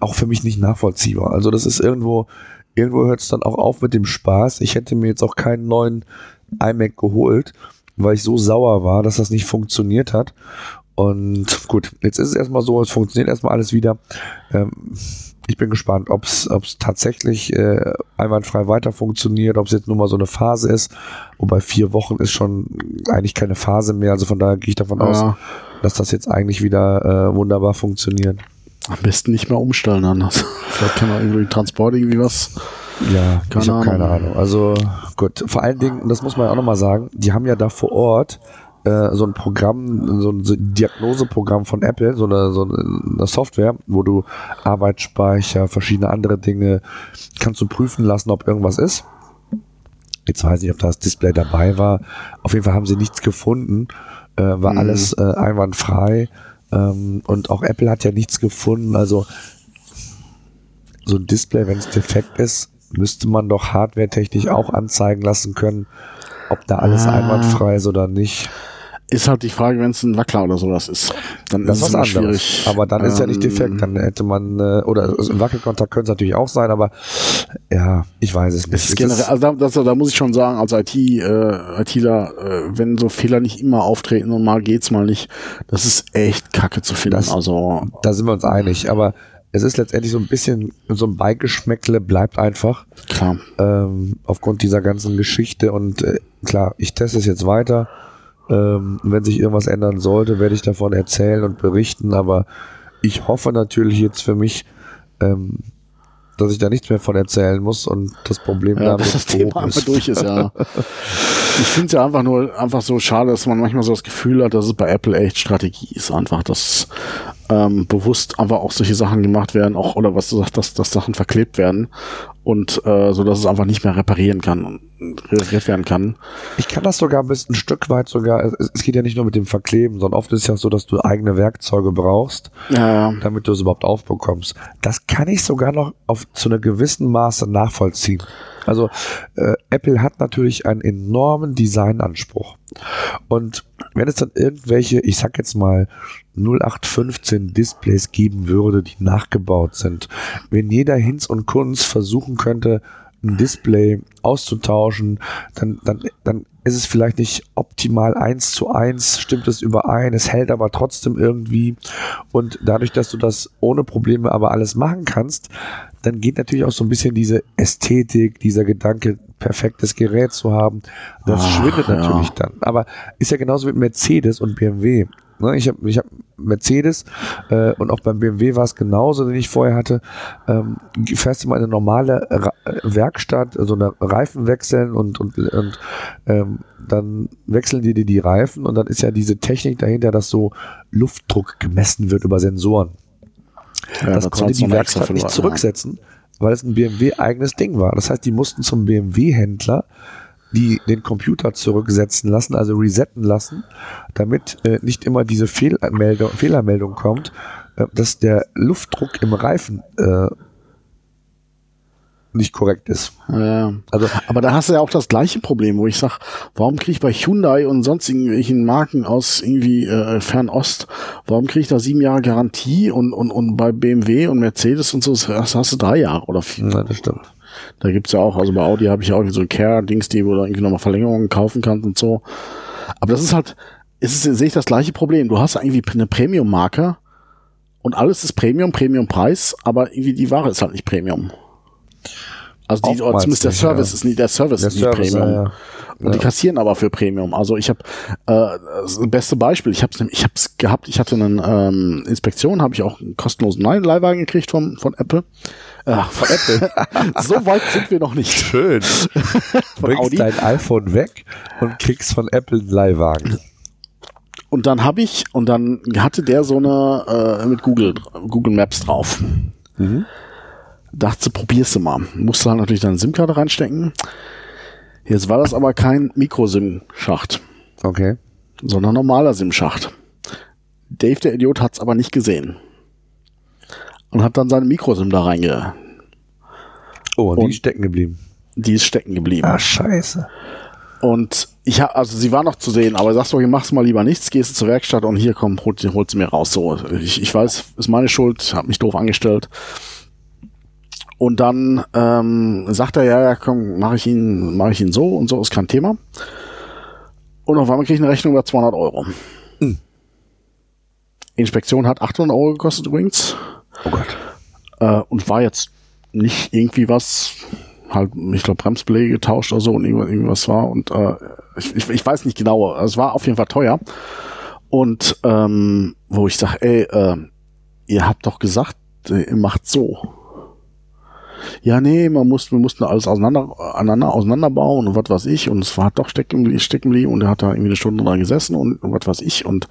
auch für mich nicht nachvollziehbar. Also das ist irgendwo, irgendwo hört es dann auch auf mit dem Spaß. Ich hätte mir jetzt auch keinen neuen iMac geholt, weil ich so sauer war, dass das nicht funktioniert hat. Und gut, jetzt ist es erstmal so, es funktioniert erstmal alles wieder. Ähm, ich bin gespannt, ob es tatsächlich äh, einwandfrei weiter funktioniert, ob es jetzt nur mal so eine Phase ist. Wobei vier Wochen ist schon eigentlich keine Phase mehr. Also von daher gehe ich davon ja. aus, dass das jetzt eigentlich wieder äh, wunderbar funktioniert. Am besten nicht mehr umstellen anders. Vielleicht kann man irgendwie Transport irgendwie was. Ja, keine ich habe keine Ahnung. Also gut, vor allen Dingen, das muss man ja auch nochmal sagen, die haben ja da vor Ort äh, so ein Programm, so ein Diagnoseprogramm von Apple, so eine, so eine Software, wo du Arbeitsspeicher, verschiedene andere Dinge kannst du prüfen lassen, ob irgendwas ist. Jetzt weiß ich, ob das Display dabei war. Auf jeden Fall haben sie nichts gefunden. Äh, war mhm. alles äh, einwandfrei. Ähm, und auch Apple hat ja nichts gefunden. Also so ein Display, wenn es defekt ist, müsste man doch hardware-technisch auch anzeigen lassen können, ob da alles ah. einwandfrei ist oder nicht. Ist halt die Frage, wenn es ein Wackler oder sowas ist. Dann das ist es was anderes. schwierig. Aber dann ist ja nicht defekt. Dann hätte man, äh, oder also ein Wackelkontakt könnte es natürlich auch sein, aber ja, ich weiß es nicht. generell, also da, das, da muss ich schon sagen, als IT, äh, ITler, äh, wenn so Fehler nicht immer auftreten und mal geht's mal nicht, das ist echt kacke zu finden. Das, also Da sind wir uns einig, aber es ist letztendlich so ein bisschen so ein Beigeschmäckle bleibt einfach. Klar. Ähm, aufgrund dieser ganzen Geschichte und äh, klar, ich teste es jetzt weiter ähm, wenn sich irgendwas ändern sollte, werde ich davon erzählen und berichten, aber ich hoffe natürlich jetzt für mich, ähm, dass ich da nichts mehr von erzählen muss und das Problem ja, damit das Thema einfach durch ist, ja. ich finde es ja einfach nur einfach so schade, dass man manchmal so das Gefühl hat, dass es bei Apple echt Strategie ist, einfach, dass ähm, bewusst einfach auch solche Sachen gemacht werden, auch oder was du sagst, dass, dass Sachen verklebt werden und äh, so dass es einfach nicht mehr reparieren kann werden kann. Ich kann das sogar bis ein Stück weit sogar, es, es geht ja nicht nur mit dem Verkleben, sondern oft ist es ja so, dass du eigene Werkzeuge brauchst, ja. damit du es überhaupt aufbekommst. Das kann ich sogar noch auf zu einer gewissen Maße nachvollziehen. Also äh, Apple hat natürlich einen enormen Designanspruch. Und wenn es dann irgendwelche, ich sag jetzt mal 0815 Displays geben würde, die nachgebaut sind, wenn jeder Hinz und Kunz versuchen könnte, ein Display auszutauschen, dann, dann, dann ist es vielleicht nicht optimal eins zu eins, stimmt es überein, es hält aber trotzdem irgendwie. Und dadurch, dass du das ohne Probleme aber alles machen kannst, dann geht natürlich auch so ein bisschen diese Ästhetik, dieser Gedanke, perfektes Gerät zu haben, das Ach, schwindet natürlich ja. dann. Aber ist ja genauso mit Mercedes und BMW. Ne, ich habe ich hab Mercedes äh, und auch beim BMW war es genauso, den ich vorher hatte. Ähm, fährst du mal in eine normale Ra Werkstatt, so also eine Reifen wechseln und, und, und ähm, dann wechseln die dir die Reifen und dann ist ja diese Technik dahinter, dass so Luftdruck gemessen wird über Sensoren. Ja, das konnte die Werkstatt nicht zurücksetzen, weil es ein BMW-eigenes Ding war. Das heißt, die mussten zum BMW-Händler die den Computer zurücksetzen lassen, also resetten lassen, damit äh, nicht immer diese Fehlmeldung, Fehlermeldung kommt, äh, dass der Luftdruck im Reifen äh, nicht korrekt ist. Ja, also, aber da hast du ja auch das gleiche Problem, wo ich sag, warum kriege ich bei Hyundai und sonst irgendwelchen Marken aus irgendwie äh, Fernost, warum kriege ich da sieben Jahre Garantie und, und, und bei BMW und Mercedes und so, das hast du drei Jahre oder vier. Ja, das stimmt. Da gibt's ja auch, also bei Audi habe ich ja auch so Care-Dings, die wo du irgendwie nochmal Verlängerungen kaufen kannst und so. Aber das ist halt, ist sehe ich das gleiche Problem. Du hast irgendwie eine Premium-Marke und alles ist Premium, Premium-Preis, aber irgendwie die Ware ist halt nicht Premium. Also die, oder zumindest der Service ja. ist nicht, der Service der ist nicht Service, Premium. Ja, und ja. die kassieren aber für Premium. Also ich habe äh, das beste Beispiel. Ich habe es ich hab's gehabt. Ich hatte eine ähm, Inspektion, habe ich auch einen kostenlosen Leihwagen gekriegt von von Apple. Äh, von Apple. so weit sind wir noch nicht. Schön. Bringst Audi. dein iPhone weg und kriegst von Apple einen Leihwagen. Und dann habe ich und dann hatte der so eine äh, mit Google Google Maps drauf. Mhm. Dachte, probierst du mal. Musste halt natürlich deine SIM-Karte reinstecken. Jetzt war das aber kein Mikro-SIM-Schacht. Okay. Sondern normaler SIM-Schacht. Dave, der Idiot, hat's aber nicht gesehen. Und hat dann seine Mikro-SIM da reinge... Oh, und, die ist stecken geblieben. Die ist stecken geblieben. Ah, scheiße. Und ich habe, also sie war noch zu sehen, aber sagst du, hier machst du mal lieber nichts, gehst du zur Werkstatt und hier komm, holt, holt sie mir raus. So, ich, ich weiß, ist meine Schuld, hab mich doof angestellt. Und dann ähm, sagt er, ja, ja, komm, mache ich ihn, mache ich ihn so und so ist kein Thema. Und auf einmal kriege ich eine Rechnung über 200 Euro. Hm. Inspektion hat 800 Euro gekostet übrigens. Oh Gott. Äh, und war jetzt nicht irgendwie was, halt, ich glaube, Bremsbeläge getauscht oder so und irgendwas war. Und äh, ich, ich, ich weiß nicht genau, es war auf jeden Fall teuer. Und ähm, wo ich sage, ey, äh, ihr habt doch gesagt, ihr macht so. Ja, nee, man muss, wir mussten alles auseinander, aneinander, auseinanderbauen und was weiß ich. Und es war doch stecken, stecken und er hat da irgendwie eine Stunde dran gesessen und, und was weiß ich. Und,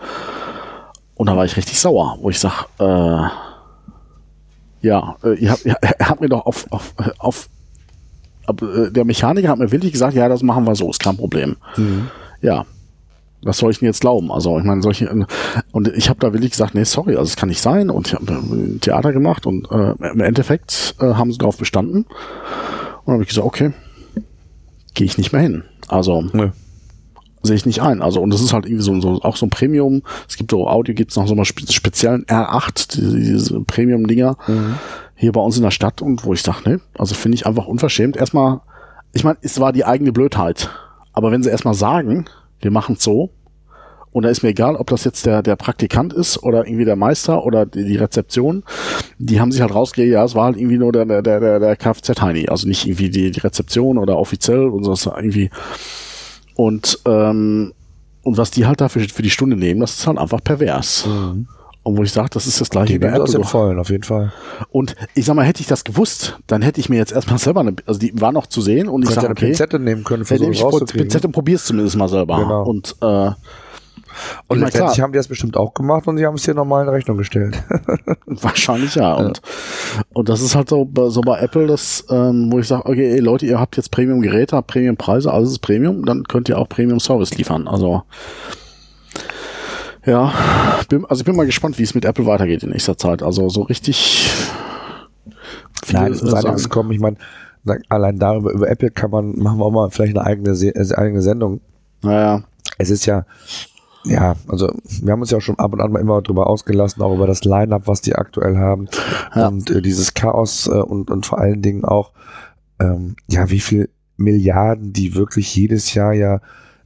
und da war ich richtig sauer, wo ich sag, äh, ja, äh, ihr habt, er hat mir doch auf, auf, auf äh, der Mechaniker hat mir wirklich gesagt, ja, das machen wir so, ist kein Problem. Mhm. Ja, was soll ich denn jetzt glauben? Also ich meine, solche und ich habe da wirklich gesagt, nee, sorry, also es kann nicht sein und ich habe äh, Theater gemacht und äh, im Endeffekt äh, haben sie darauf bestanden und dann habe ich gesagt, okay, gehe ich nicht mehr hin. Also nee. sehe ich nicht ein. Also und das ist halt irgendwie so, so auch so ein Premium. Es gibt so Audio, gibt es noch so mal spe speziellen R8, diese, diese Premium-Dinger mhm. hier bei uns in der Stadt und wo ich sage, ne, also finde ich einfach unverschämt. Erstmal, ich meine, es war die eigene Blödheit. Aber wenn sie erstmal sagen, wir machen so. Und da ist mir egal, ob das jetzt der, der Praktikant ist oder irgendwie der Meister oder die, die Rezeption. Die haben sich halt rausgegeben, ja, es war halt irgendwie nur der, der, der, der Kfz-Heini. Also nicht irgendwie die, die Rezeption oder offiziell und so irgendwie. Und, ähm, und was die halt dafür für die Stunde nehmen, das ist halt einfach pervers. Mhm. Und wo ich sage, das ist das gleiche die bei Apple. Vollen, auf jeden Fall. Und ich sag mal, hätte ich das gewusst, dann hätte ich mir jetzt erstmal selber eine, also die war noch zu sehen und ich sage, okay, Pinzette nehmen können, versuchen ich Pinzette und probier's zumindest mal selber. Genau. Und äh, und letztendlich klar, haben die das bestimmt auch gemacht und sie haben es hier nochmal in Rechnung gestellt. Wahrscheinlich ja. Und, ja. und das ist halt so, so bei Apple, das, ähm, wo ich sage, okay, ey, Leute, ihr habt jetzt Premium-Geräte, habt Premium-Preise, alles ist Premium, dann könnt ihr auch Premium-Service liefern. Also ja, bin, also ich bin mal gespannt, wie es mit Apple weitergeht in nächster Zeit. Also so richtig. Nein, es muss einiges kommen. Ich meine, allein darüber, über Apple kann man, machen wir auch mal vielleicht eine eigene, äh, eigene Sendung. Naja. Es ist ja, ja, also wir haben uns ja auch schon ab und an mal immer drüber ausgelassen, auch über das Line-Up, was die aktuell haben. Ja. Und äh, dieses Chaos äh, und, und vor allen Dingen auch, ähm, ja, wie viel Milliarden die wirklich jedes Jahr ja,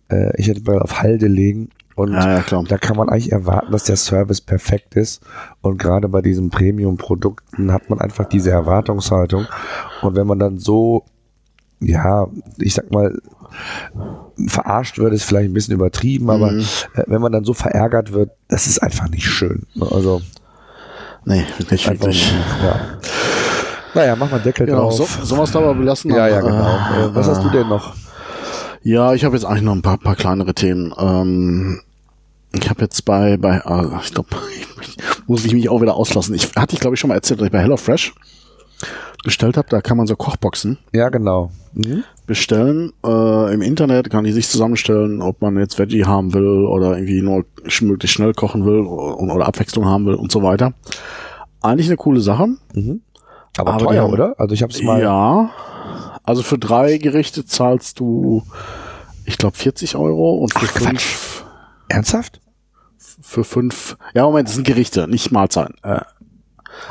äh, ich hätte mal auf Halde legen und ja, ja, da kann man eigentlich erwarten, dass der Service perfekt ist. Und gerade bei diesen Premium-Produkten hat man einfach diese Erwartungshaltung. Und wenn man dann so, ja, ich sag mal, verarscht wird, ist vielleicht ein bisschen übertrieben, aber mhm. äh, wenn man dann so verärgert wird, das ist einfach nicht schön. Also. Nee, wirklich, wirklich. Ja. Naja, mach mal Deckel genau, drauf. So, sowas dabei belassen. Ja, ja, genau. Äh, was hast du denn noch? Ja, ich habe jetzt eigentlich noch ein paar, paar kleinere Themen. Ähm, ich habe jetzt bei, bei also ich glaube, muss ich mich auch wieder auslassen. Ich hatte ich glaube ich schon mal erzählt, dass ich bei HelloFresh bestellt habe. Da kann man so Kochboxen. Ja, genau. Mhm. Bestellen. Äh, Im Internet kann die sich zusammenstellen, ob man jetzt Veggie haben will oder irgendwie nur möglichst schnell kochen will oder, oder Abwechslung haben will und so weiter. Eigentlich eine coole Sache. Mhm. Aber, Aber teuer, oder? Also ich habe es mal. Ja. Also für drei Gerichte zahlst du, ich glaube, 40 Euro und für Ach, fünf. Ernsthaft? Für fünf. Ja, Moment, das sind Gerichte, nicht Mahlzeiten. Äh,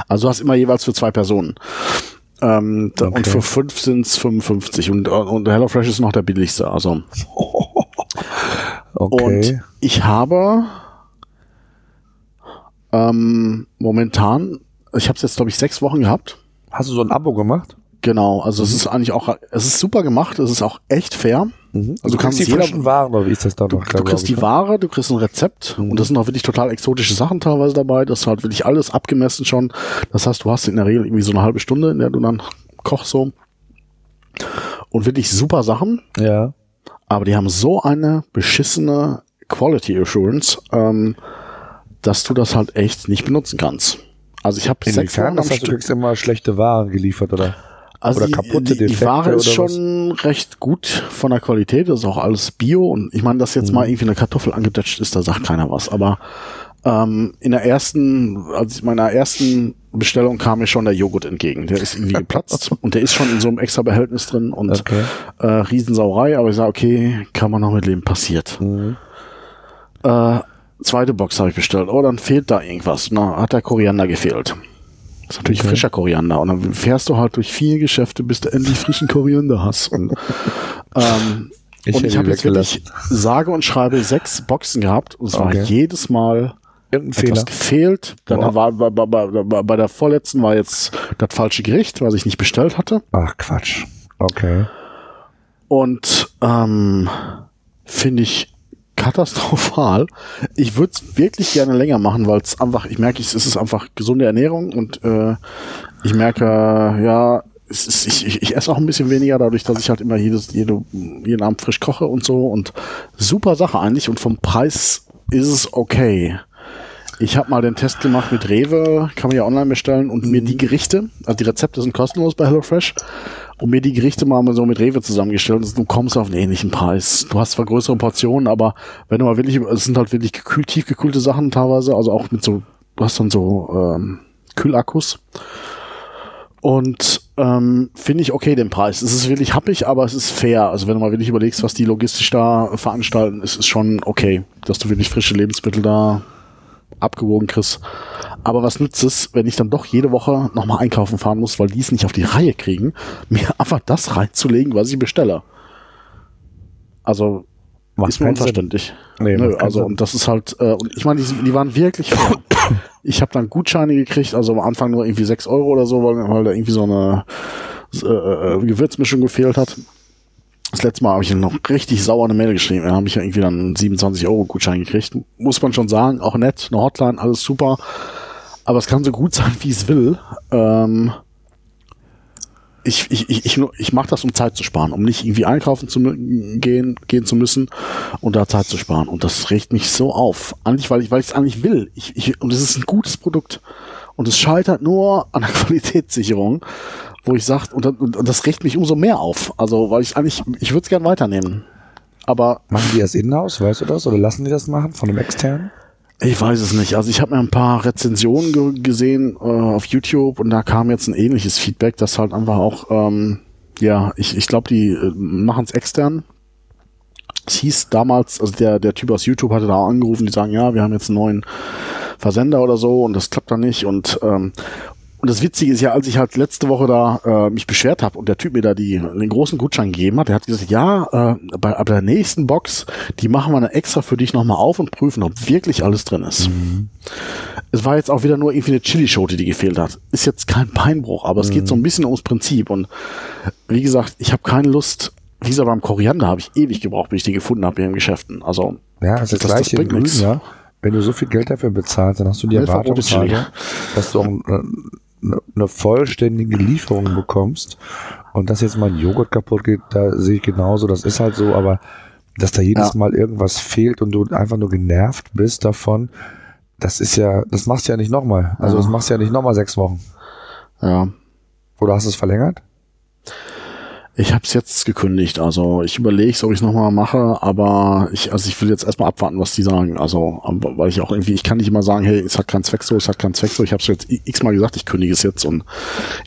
also du hast immer jeweils für zwei Personen. Ähm, okay. Und für fünf sind es 55 und, und HelloFresh ist noch der billigste. Also. okay. Und ich habe ähm, momentan, ich habe es jetzt glaube ich sechs Wochen gehabt. Hast du so ein Abo gemacht? Genau, also mhm. es ist eigentlich auch, es ist super gemacht, es ist auch echt fair. Mhm. Also du, du kannst die frischen Waren, oder wie ist das da noch? Du, du kriegst die ne? Ware, du kriegst ein Rezept mhm. und das sind auch wirklich total exotische Sachen teilweise dabei. Das ist halt wirklich alles abgemessen schon. Das heißt, du hast in der Regel irgendwie so eine halbe Stunde, in der du dann kochst so. Und wirklich super Sachen. Ja. Aber die haben so eine beschissene Quality Assurance, ähm, dass du das halt echt nicht benutzen kannst. Also ich habe sechs Wochen das heißt, du kriegst immer schlechte Waren geliefert, oder? Also oder kaputte die, die, die Ware ist schon was? recht gut von der Qualität, das ist auch alles Bio und ich meine, dass jetzt mhm. mal irgendwie eine Kartoffel angedatscht ist, da sagt keiner was, aber ähm, in der ersten, also meiner ersten Bestellung kam mir schon der Joghurt entgegen. Der ist irgendwie geplatzt und der ist schon in so einem extra Behältnis drin und okay. äh, Riesensauerei, aber ich sage, okay, kann man noch mit leben, passiert. Mhm. Äh, zweite Box habe ich bestellt. Oh, dann fehlt da irgendwas. Na, hat der Koriander gefehlt. Das ist natürlich okay. frischer Koriander. Und dann fährst du halt durch vier Geschäfte, bis du endlich frischen Koriander hast. Und, ähm, ich, und ich habe jetzt wirklich sage und schreibe sechs Boxen gehabt. Und es okay. war jedes Mal Irgendein Fehler. gefehlt. Dann war bei, bei, bei, bei der vorletzten war jetzt das falsche Gericht, was ich nicht bestellt hatte. Ach Quatsch. Okay. Und ähm, finde ich katastrophal. Ich würde es wirklich gerne länger machen, weil es einfach, ich merke, es ist einfach gesunde Ernährung und äh, ich merke, ja, ist, ich, ich, ich esse auch ein bisschen weniger, dadurch, dass ich halt immer jedes, jede, jeden Abend frisch koche und so. Und super Sache eigentlich. Und vom Preis ist es okay. Ich habe mal den Test gemacht mit Rewe, kann man ja online bestellen und mhm. mir die Gerichte, also die Rezepte sind kostenlos bei HelloFresh und mir die Gerichte mal so mit Rewe zusammengestellt und du kommst auf einen ähnlichen Preis. Du hast zwar größere Portionen, aber wenn du mal wirklich, es sind halt wirklich gekühlt, tiefgekühlte Sachen teilweise, also auch mit so, du hast dann so ähm, Kühlakkus. Und ähm, finde ich okay den Preis. Es ist wirklich happig, aber es ist fair. Also wenn du mal wirklich überlegst, was die logistisch da veranstalten, ist es schon okay, dass du wirklich frische Lebensmittel da abgewogen kriegst. Aber was nützt es, wenn ich dann doch jede Woche nochmal einkaufen fahren muss, weil die es nicht auf die Reihe kriegen, mir einfach das reinzulegen, was ich bestelle. Also Macht ist mir unverständlich. Nee, Nö, also und das ist halt, äh, und ich meine, die, die waren wirklich fair. Ich habe dann Gutscheine gekriegt, also am Anfang nur irgendwie sechs Euro oder so, weil, weil da irgendwie so eine äh, äh Gewürzmischung gefehlt hat. Das letzte Mal habe ich noch richtig sauer eine Mail geschrieben. Da habe ich ja irgendwie dann 27 Euro Gutschein gekriegt. Muss man schon sagen, auch nett, eine Hotline, alles super. Aber es kann so gut sein, wie es will. Ähm, ich, ich, ich, ich, ich mache das, um Zeit zu sparen, um nicht irgendwie einkaufen zu gehen, gehen zu müssen und da Zeit zu sparen. Und das regt mich so auf. Eigentlich, weil ich, weil ich es eigentlich will. Ich, ich, und es ist ein gutes Produkt. Und es scheitert nur an der Qualitätssicherung wo ich sage, und, und, das regt mich umso mehr auf. Also, weil ich eigentlich, ich würde es gern weiternehmen. Aber. Machen die das in-house, weißt du das? Oder lassen die das machen von einem externen? Ich weiß es nicht. Also ich habe mir ein paar Rezensionen ge gesehen äh, auf YouTube und da kam jetzt ein ähnliches Feedback, das halt einfach auch, ähm, ja, ich, ich glaube, die äh, machen es extern. Es hieß damals, also der, der Typ aus YouTube hatte da angerufen, die sagen, ja, wir haben jetzt einen neuen Versender oder so und das klappt dann nicht und ähm, und das Witzige ist ja, als ich halt letzte Woche da äh, mich beschwert habe und der Typ mir da die, den großen Gutschein gegeben hat, der hat gesagt, ja, äh, bei, bei der nächsten Box, die machen wir dann extra für dich nochmal auf und prüfen, ob wirklich alles drin ist. Mhm. Es war jetzt auch wieder nur irgendwie eine Chili-Schote, die gefehlt hat. Ist jetzt kein Beinbruch, aber mhm. es geht so ein bisschen ums Prinzip. Und wie gesagt, ich habe keine Lust, wie gesagt, beim Koriander habe ich ewig gebraucht, bis ich die gefunden habe hier im Geschäften. Also ja, das, ist das, das, das bringt nichts. Ja. Wenn du so viel Geld dafür bezahlst, dann hast du die Erwartungshaltung, dass du auch äh, eine vollständige Lieferung bekommst und dass jetzt mal ein Joghurt kaputt geht, da sehe ich genauso, das ist halt so, aber dass da jedes ja. Mal irgendwas fehlt und du einfach nur genervt bist davon, das ist ja, das machst du ja nicht nochmal. Also ja. das machst du ja nicht nochmal sechs Wochen. Ja. Oder hast du es verlängert? Ich habe es jetzt gekündigt. Also ich überlege, ob ich es nochmal mache, aber ich, also ich will jetzt erstmal abwarten, was die sagen. Also, weil ich auch irgendwie, ich kann nicht immer sagen, hey, es hat keinen Zweck so, es hat keinen Zweck so. Ich habe es jetzt x-mal gesagt, ich kündige es jetzt und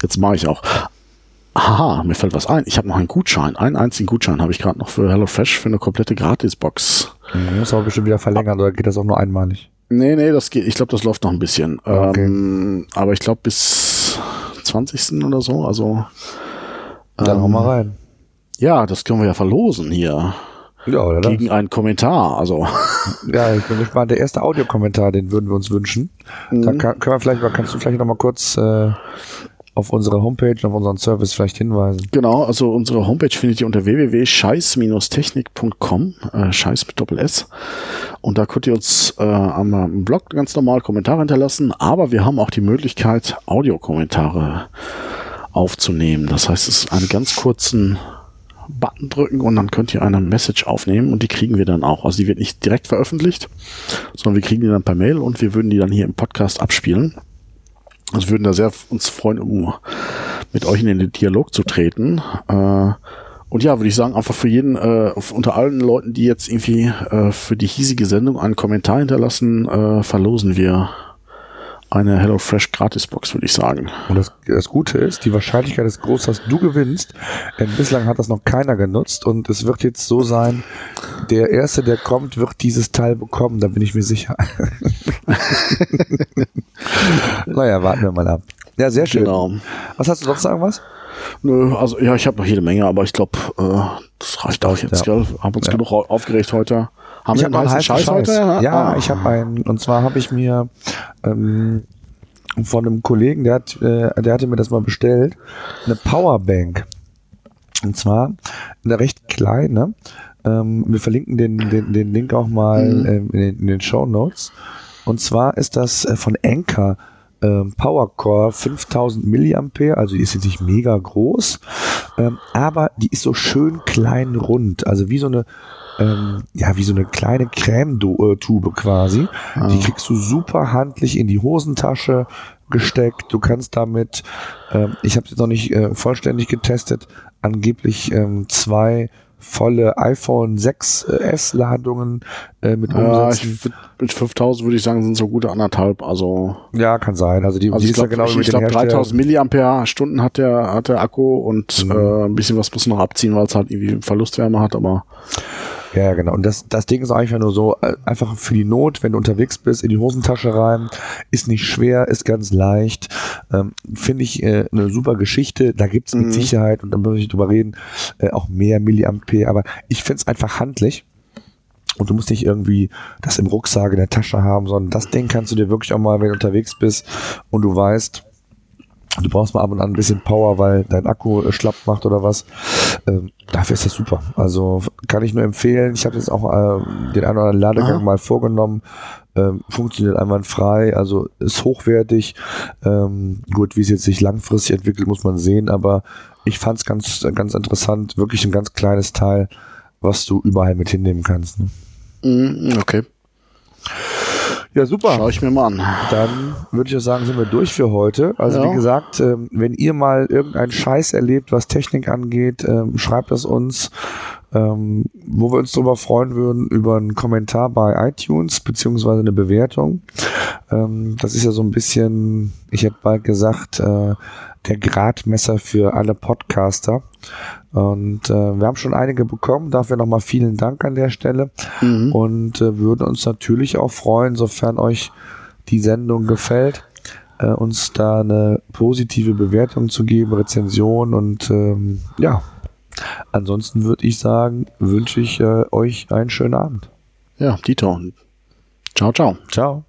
jetzt mache ich auch. Aha, mir fällt was ein. Ich habe noch einen Gutschein. Einen einzigen Gutschein habe ich gerade noch für HelloFresh für eine komplette Gratisbox. Mhm, muss aber bestimmt wieder verlängern oder geht das auch nur einmalig? Nee, nee, das geht, ich glaube, das läuft noch ein bisschen. Okay. Ähm, aber ich glaube bis 20. oder so, also dann ähm, hau mal rein. Ja, das können wir ja verlosen hier. Ja, oder Gegen das? einen Kommentar, also. Ja, ich bin gespannt. Der erste Audiokommentar, den würden wir uns wünschen. Mhm. Da kann, können wir vielleicht, kannst du vielleicht noch mal kurz äh, auf unsere Homepage, auf unseren Service vielleicht hinweisen. Genau, also unsere Homepage findet ihr unter www.scheiß-technik.com, äh, Scheiß mit Doppel S. Und da könnt ihr uns äh, am Blog ganz normal Kommentare hinterlassen, aber wir haben auch die Möglichkeit, Audiokommentare aufzunehmen. Das heißt, es ist einen ganz kurzen Button drücken und dann könnt ihr eine Message aufnehmen und die kriegen wir dann auch. Also die wird nicht direkt veröffentlicht, sondern wir kriegen die dann per Mail und wir würden die dann hier im Podcast abspielen. Also würden da sehr uns freuen, um mit euch in den Dialog zu treten. Äh, und ja, würde ich sagen, einfach für jeden, äh, unter allen Leuten, die jetzt irgendwie äh, für die hiesige Sendung einen Kommentar hinterlassen, verlosen wir eine HelloFresh Gratisbox, würde ich sagen. Und das, das, Gute ist, die Wahrscheinlichkeit ist groß, dass du gewinnst. Denn bislang hat das noch keiner genutzt und es wird jetzt so sein, der Erste, der kommt, wird dieses Teil bekommen, da bin ich mir sicher. naja, warten wir mal ab. Ja, sehr schön. Genau. Was hast du sonst sagen was? Nö, also ja, ich habe noch jede Menge, aber ich glaube, äh, das reicht auch jetzt. Ja. Haben uns ja. genug aufgeregt heute. Haben ich habe einen heißen Scheiß, Scheiß heute? Ja, ah. ich habe einen. Und zwar habe ich mir ähm, von einem Kollegen, der hat, äh, der hatte mir das mal bestellt, eine Powerbank. Und zwar eine recht kleine. Ähm, wir verlinken den, den, den Link auch mal mhm. ähm, in, den, in den Show Notes. Und zwar ist das äh, von Anker ähm, Powercore 5000 Milliampere, also die ist jetzt nicht mega groß, ähm, aber die ist so schön klein rund, also wie so eine ähm, ja, wie so eine kleine Creme-Tube quasi. Ah. Die kriegst du super handlich in die Hosentasche gesteckt. Du kannst damit, ähm, ich habe es jetzt noch nicht äh, vollständig getestet, angeblich ähm, zwei volle iPhone 6S Ladungen äh, mit ja, ich, mit 5000 würde ich sagen, sind so gute anderthalb. Also ja, kann sein. Also die, also die ich glaube, genau ich, ich glaube 3000 Milliampere Stunden hat der hat der Akku und mhm. äh, ein bisschen was muss noch abziehen, weil es halt irgendwie Verlustwärme hat, aber ja, genau. Und das, das Ding ist einfach nur so, äh, einfach für die Not, wenn du unterwegs bist, in die Hosentasche rein, ist nicht schwer, ist ganz leicht. Ähm, Finde ich äh, eine super Geschichte. Da gibt's mit mhm. Sicherheit, und da muss ich drüber reden, äh, auch mehr Milliampere. Aber ich finde es einfach handlich. Und du musst nicht irgendwie das im Rucksack in der Tasche haben, sondern das Ding kannst du dir wirklich auch mal, wenn du unterwegs bist und du weißt, Du brauchst mal ab und an ein bisschen Power, weil dein Akku äh, schlapp macht oder was. Ähm, dafür ist das super. Also kann ich nur empfehlen. Ich habe jetzt auch äh, den einen oder anderen Ladegang Aha. mal vorgenommen. Ähm, funktioniert einwandfrei, also ist hochwertig. Ähm, gut, wie es jetzt sich langfristig entwickelt, muss man sehen, aber ich fand es ganz, ganz interessant. Wirklich ein ganz kleines Teil, was du überall mit hinnehmen kannst. Ne? Mhm, okay. Ja, super. Schau ich mir mal an. Dann würde ich auch sagen, sind wir durch für heute. Also ja. wie gesagt, ähm, wenn ihr mal irgendeinen Scheiß erlebt, was Technik angeht, ähm, schreibt es uns. Ähm, wo wir uns darüber freuen würden, über einen Kommentar bei iTunes, beziehungsweise eine Bewertung. das ist ja so ein bisschen, ich hätte bald gesagt, äh, der Gradmesser für alle Podcaster. Und äh, wir haben schon einige bekommen. Dafür nochmal vielen Dank an der Stelle. Mhm. Und äh, würden uns natürlich auch freuen, sofern euch die Sendung gefällt, äh, uns da eine positive Bewertung zu geben, Rezension und ähm, ja. Ansonsten würde ich sagen, wünsche ich äh, euch einen schönen Abend. Ja, Dieter. Ciao, ciao. Ciao.